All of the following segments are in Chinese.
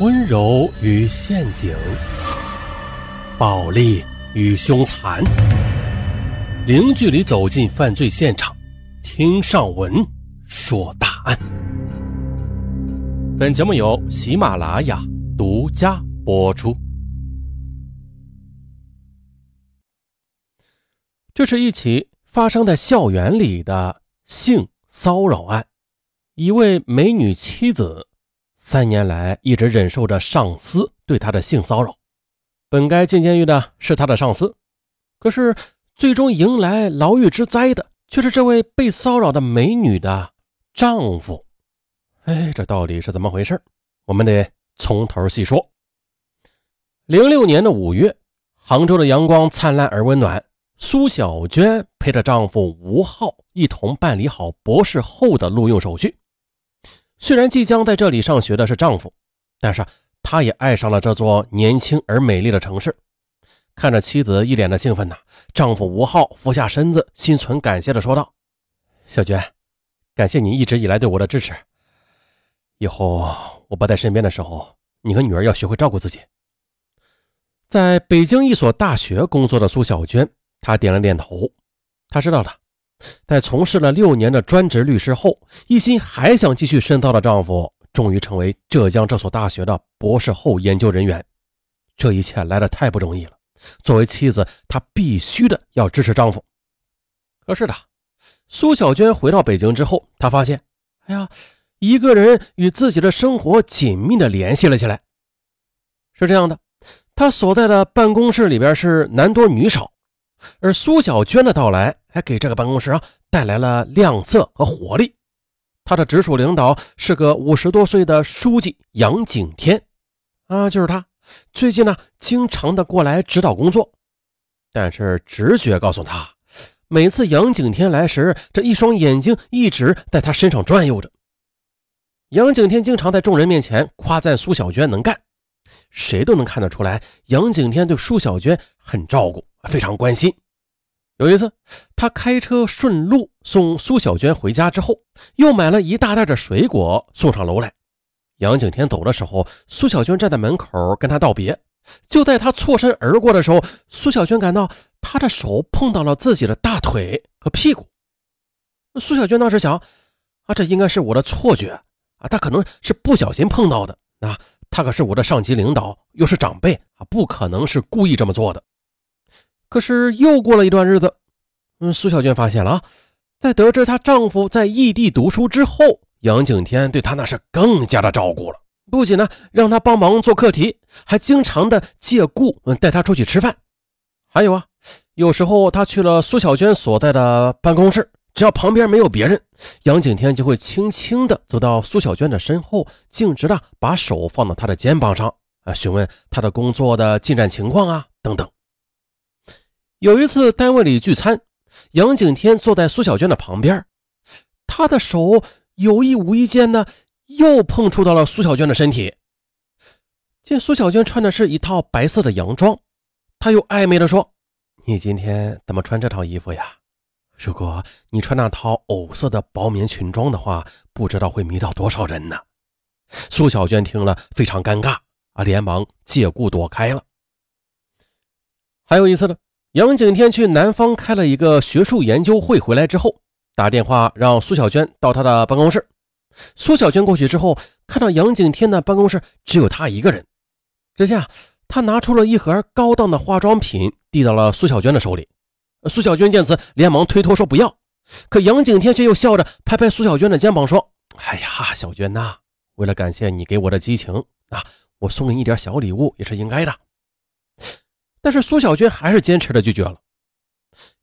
温柔与陷阱，暴力与凶残，零距离走进犯罪现场，听上文说大案。本节目由喜马拉雅独家播出。这是一起发生在校园里的性骚扰案，一位美女妻子。三年来一直忍受着上司对她的性骚扰，本该进监狱的是她的上司，可是最终迎来牢狱之灾的却是这位被骚扰的美女的丈夫。哎，这到底是怎么回事？我们得从头细说。零六年的五月，杭州的阳光灿烂而温暖，苏小娟陪着丈夫吴浩一同办理好博士后的录用手续。虽然即将在这里上学的是丈夫，但是她也爱上了这座年轻而美丽的城市。看着妻子一脸的兴奋呐，丈夫吴浩俯下身子，心存感谢的说道：“小娟，感谢你一直以来对我的支持。以后我不在身边的时候，你和女儿要学会照顾自己。”在北京一所大学工作的苏小娟，她点了点头，她知道了。在从事了六年的专职律师后，一心还想继续深造的丈夫，终于成为浙江这所大学的博士后研究人员。这一切来的太不容易了。作为妻子，她必须的要支持丈夫。可是的，苏小娟回到北京之后，她发现，哎呀，一个人与自己的生活紧密的联系了起来。是这样的，她所在的办公室里边是男多女少。而苏小娟的到来，还给这个办公室啊带来了亮色和活力。她的直属领导是个五十多岁的书记杨景天，啊，就是他。最近呢，经常的过来指导工作。但是直觉告诉他，每次杨景天来时，这一双眼睛一直在他身上转悠着。杨景天经常在众人面前夸赞苏小娟能干，谁都能看得出来，杨景天对苏小娟很照顾。非常关心。有一次，他开车顺路送苏小娟回家之后，又买了一大袋的水果送上楼来。杨景天走的时候，苏小娟站在门口跟他道别。就在他错身而过的时候，苏小娟感到他的手碰到了自己的大腿和屁股。苏小娟当时想：啊，这应该是我的错觉啊，他可能是不小心碰到的。啊，他可是我的上级领导，又是长辈啊，不可能是故意这么做的。可是又过了一段日子，嗯，苏小娟发现了啊，在得知她丈夫在异地读书之后，杨景天对她那是更加的照顾了。不仅呢让她帮忙做课题，还经常的借故嗯带她出去吃饭。还有啊，有时候他去了苏小娟所在的办公室，只要旁边没有别人，杨景天就会轻轻的走到苏小娟的身后，径直的把手放到她的肩膀上啊，询问她的工作的进展情况啊，等等。有一次单位里聚餐，杨景天坐在苏小娟的旁边，他的手有意无意间呢，又碰触到了苏小娟的身体。见苏小娟穿的是一套白色的洋装，他又暧昧的说：“你今天怎么穿这套衣服呀？如果你穿那套藕色的薄棉裙装的话，不知道会迷倒多少人呢。”苏小娟听了非常尴尬啊，连忙借故躲开了。还有一次呢。杨景天去南方开了一个学术研究会，回来之后打电话让苏小娟到他的办公室。苏小娟过去之后，看到杨景天的办公室只有他一个人。这下他拿出了一盒高档的化妆品，递到了苏小娟的手里。苏小娟见此，连忙推脱说不要。可杨景天却又笑着拍拍苏小娟的肩膀说：“哎呀，小娟呐，为了感谢你给我的激情啊，我送给你点小礼物也是应该的。”但是苏小娟还是坚持的拒绝了。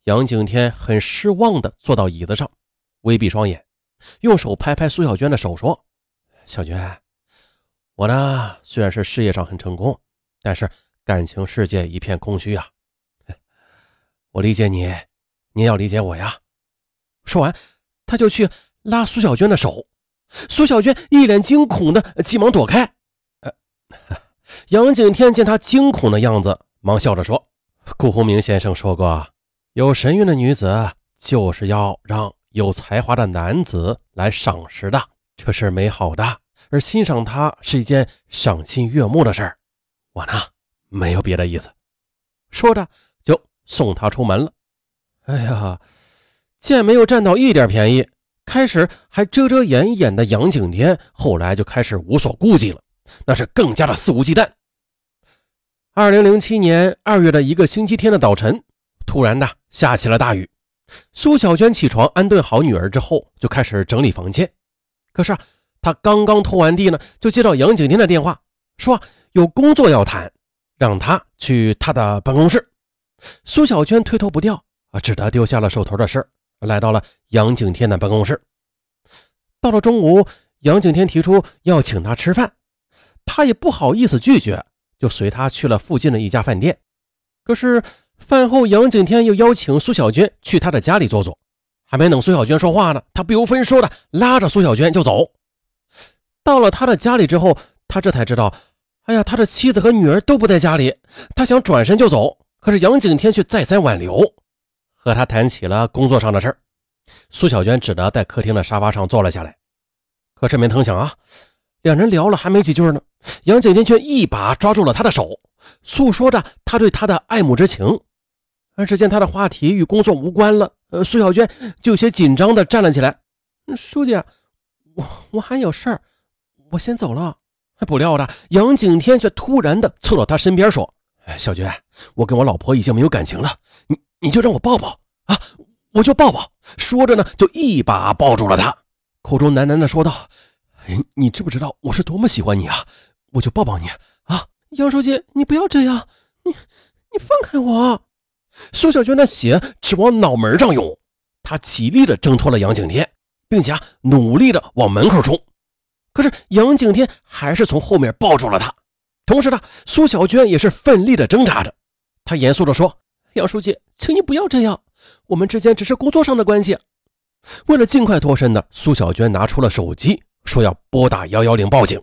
杨景天很失望的坐到椅子上，微闭双眼，用手拍拍苏小娟的手，说：“小娟，我呢虽然是事业上很成功，但是感情世界一片空虚啊。我理解你，你要理解我呀。”说完，他就去拉苏小娟的手。苏小娟一脸惊恐的急忙躲开。杨景天见他惊恐的样子。忙笑着说：“顾鸿明先生说过，有神韵的女子就是要让有才华的男子来赏识的，这是美好的，而欣赏她是一件赏心悦目的事儿。我呢，没有别的意思。说着就送她出门了。哎呀，见没有占到一点便宜，开始还遮遮掩掩的杨景天，后来就开始无所顾忌了，那是更加的肆无忌惮。二零零七年二月的一个星期天的早晨，突然的下起了大雨。苏小娟起床安顿好女儿之后，就开始整理房间。可是啊，她刚刚拖完地呢，就接到杨景天的电话，说有工作要谈，让她去他的办公室。苏小娟推脱不掉啊，只得丢下了手头的事儿，来到了杨景天的办公室。到了中午，杨景天提出要请他吃饭，他也不好意思拒绝。就随他去了附近的一家饭店，可是饭后杨景天又邀请苏小娟去他的家里坐坐，还没等苏小娟说话呢，他不由分说的拉着苏小娟就走。到了他的家里之后，他这才知道，哎呀，他的妻子和女儿都不在家里，他想转身就走，可是杨景天却再三挽留，和他谈起了工作上的事儿。苏小娟只得在客厅的沙发上坐了下来，可是没成想啊。两人聊了还没几句呢，杨景天却一把抓住了他的手，诉说着他对他的爱慕之情。而只见他的话题与工作无关了，呃，苏小娟就有些紧张的站了起来。书记，我我还有事儿，我先走了。不料的杨景天却突然的凑到他身边说：“，小娟，我跟我老婆已经没有感情了，你你就让我抱抱啊，我就抱抱。”说着呢，就一把抱住了他，口中喃喃的说道。你知不知道我是多么喜欢你啊？我就抱抱你啊！杨书记，你不要这样，你你放开我！苏小娟的血直往脑门上涌，她极力的挣脱了杨景天，并且啊努力的往门口冲。可是杨景天还是从后面抱住了她，同时呢，苏小娟也是奋力的挣扎着。她严肃的说：“杨书记，请你不要这样，我们之间只是工作上的关系。”为了尽快脱身的苏小娟拿出了手机。说要拨打幺幺零报警。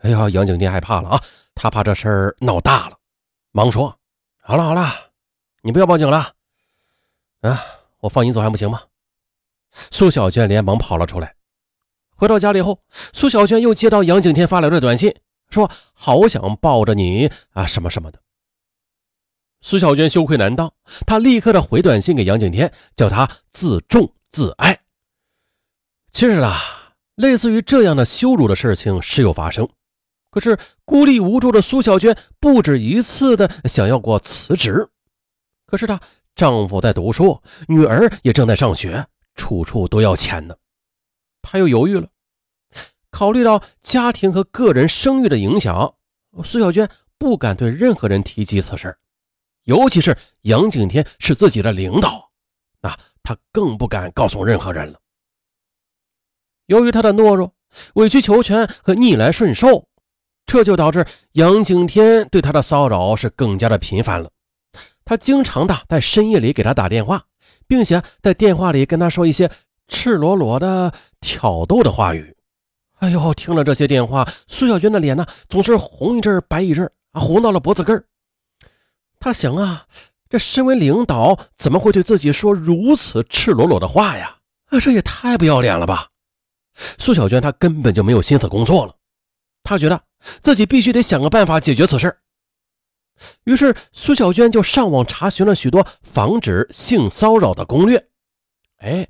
哎呀，杨景天害怕了啊，他怕这事儿闹大了，忙说：“好了好了，你不要报警了，啊，我放你走还不行吗？”苏小娟连忙跑了出来。回到家里后，苏小娟又接到杨景天发来的短信，说：“好想抱着你啊，什么什么的。”苏小娟羞愧难当，她立刻的回短信给杨景天，叫他自重自爱。其实啊。类似于这样的羞辱的事情时有发生，可是孤立无助的苏小娟不止一次的想要过辞职，可是她丈夫在读书，女儿也正在上学，处处都要钱呢，她又犹豫了。考虑到家庭和个人声誉的影响，苏小娟不敢对任何人提及此事，尤其是杨景天是自己的领导，那她更不敢告诉任何人了。由于他的懦弱、委曲求全和逆来顺受，这就导致杨景天对他的骚扰是更加的频繁了。他经常的在深夜里给他打电话，并且在电话里跟他说一些赤裸裸的挑逗的话语。哎呦，听了这些电话，苏小娟的脸呢总是红一阵白一阵啊，红到了脖子根儿。他想啊，这身为领导怎么会对自己说如此赤裸裸的话呀？啊，这也太不要脸了吧！苏小娟她根本就没有心思工作了，她觉得自己必须得想个办法解决此事。于是苏小娟就上网查询了许多防止性骚扰的攻略。哎，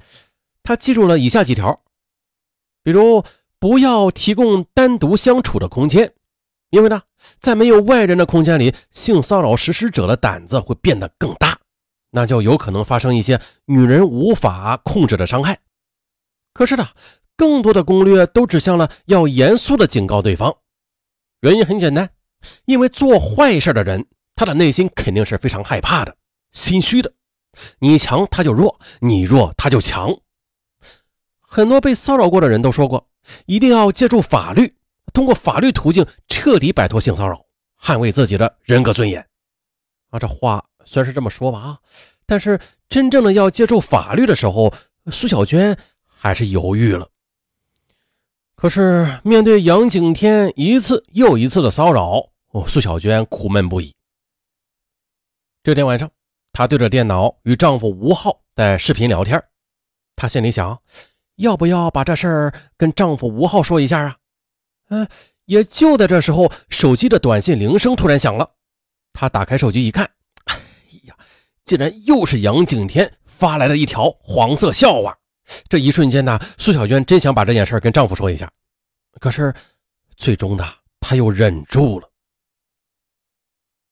她记住了以下几条，比如不要提供单独相处的空间，因为呢，在没有外人的空间里，性骚扰实施者的胆子会变得更大，那就有可能发生一些女人无法控制的伤害。可是呢。更多的攻略都指向了要严肃的警告对方，原因很简单，因为做坏事的人，他的内心肯定是非常害怕的、心虚的。你强他就弱，你弱他就强。很多被骚扰过的人都说过，一定要借助法律，通过法律途径彻底摆脱性骚扰，捍卫自己的人格尊严。啊，这话虽然是这么说吧啊，但是真正的要借助法律的时候，苏小娟还是犹豫了。可是，面对杨景天一次又一次的骚扰，哦，苏小娟苦闷不已。这天晚上，她对着电脑与丈夫吴浩在视频聊天。她心里想，要不要把这事儿跟丈夫吴浩说一下啊？嗯，也就在这时候，手机的短信铃声突然响了。她打开手机一看，哎呀，竟然又是杨景天发来了一条黄色笑话。这一瞬间呢，苏小娟真想把这件事跟丈夫说一下，可是最终呢，她又忍住了。